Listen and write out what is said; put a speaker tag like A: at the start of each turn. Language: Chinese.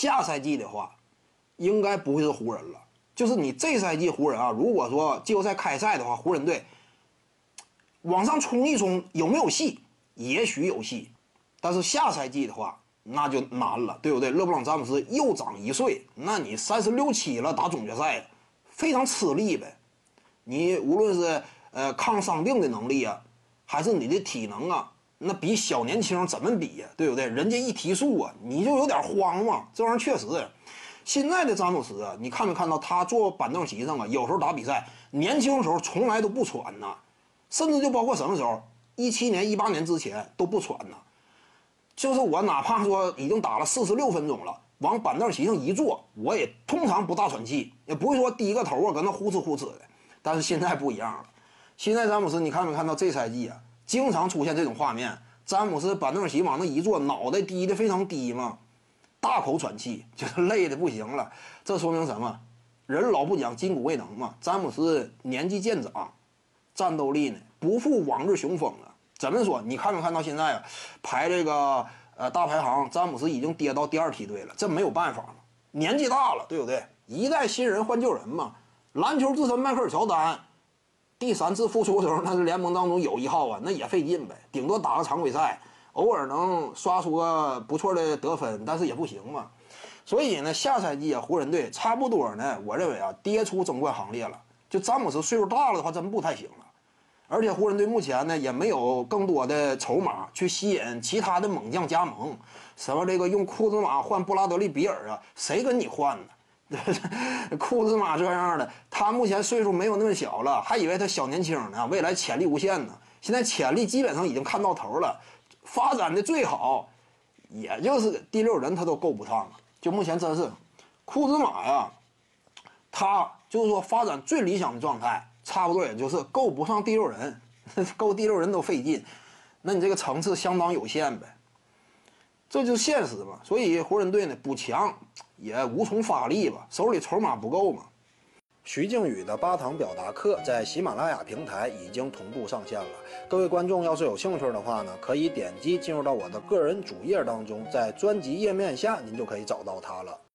A: 下赛季的话，应该不会是湖人了。就是你这赛季湖人啊，如果说季后赛开赛的话，湖人队往上冲一冲有没有戏？也许有戏，但是下赛季的话那就难了，对不对？勒布朗詹姆斯又长一岁，那你三十六七了打总决赛，非常吃力呗。你无论是呃抗伤病的能力啊，还是你的体能啊，那比小年轻怎么比呀？对不对？人家一提速啊，你就有点慌嘛。这玩意儿确实，现在的詹姆斯啊，你看没看到他坐板凳席上啊？有时候打比赛，年轻时候从来都不喘呐，甚至就包括什么时候，一七年、一八年之前都不喘呐。就是我哪怕说已经打了四十六分钟了，往板凳席上一坐，我也通常不大喘气，也不会说低个头啊，搁那呼哧呼哧的。但是现在不一样了，现在詹姆斯，你看没看到这赛季啊，经常出现这种画面，詹姆斯板凳席往那一坐，脑袋低的非常低嘛，大口喘气，就是累的不行了。这说明什么？人老不讲筋骨未能嘛。詹姆斯年纪渐长，战斗力呢不复往日雄风了。怎么说？你看没看到现在啊？排这个呃大排行，詹姆斯已经跌到第二梯队了。这没有办法了，年纪大了，对不对？一代新人换旧人嘛。篮球之神迈克尔乔丹，第三次复出的时候，那是联盟当中有一号啊，那也费劲呗。顶多打个常规赛，偶尔能刷出个不错的得分，但是也不行嘛。所以呢，下赛季啊，湖人队差不多呢，我认为啊，跌出争冠行列了。就詹姆斯岁数大了的话，真不太行了。而且湖人队目前呢也没有更多的筹码去吸引其他的猛将加盟，什么这个用库兹马换布拉德利比尔啊，谁跟你换呢？库兹马这样的，他目前岁数没有那么小了，还以为他小年轻呢，未来潜力无限呢。现在潜力基本上已经看到头了，发展的最好，也就是第六人他都够不上了。就目前真是，库兹马呀，他就是说发展最理想的状态。差不多也就是够不上第六人，够第六人都费劲，那你这个层次相当有限呗，这就是现实嘛。所以湖人队呢补强也无从发力吧，手里筹码不够嘛。
B: 徐静宇的八堂表达课在喜马拉雅平台已经同步上线了，各位观众要是有兴趣的话呢，可以点击进入到我的个人主页当中，在专辑页面下您就可以找到它了。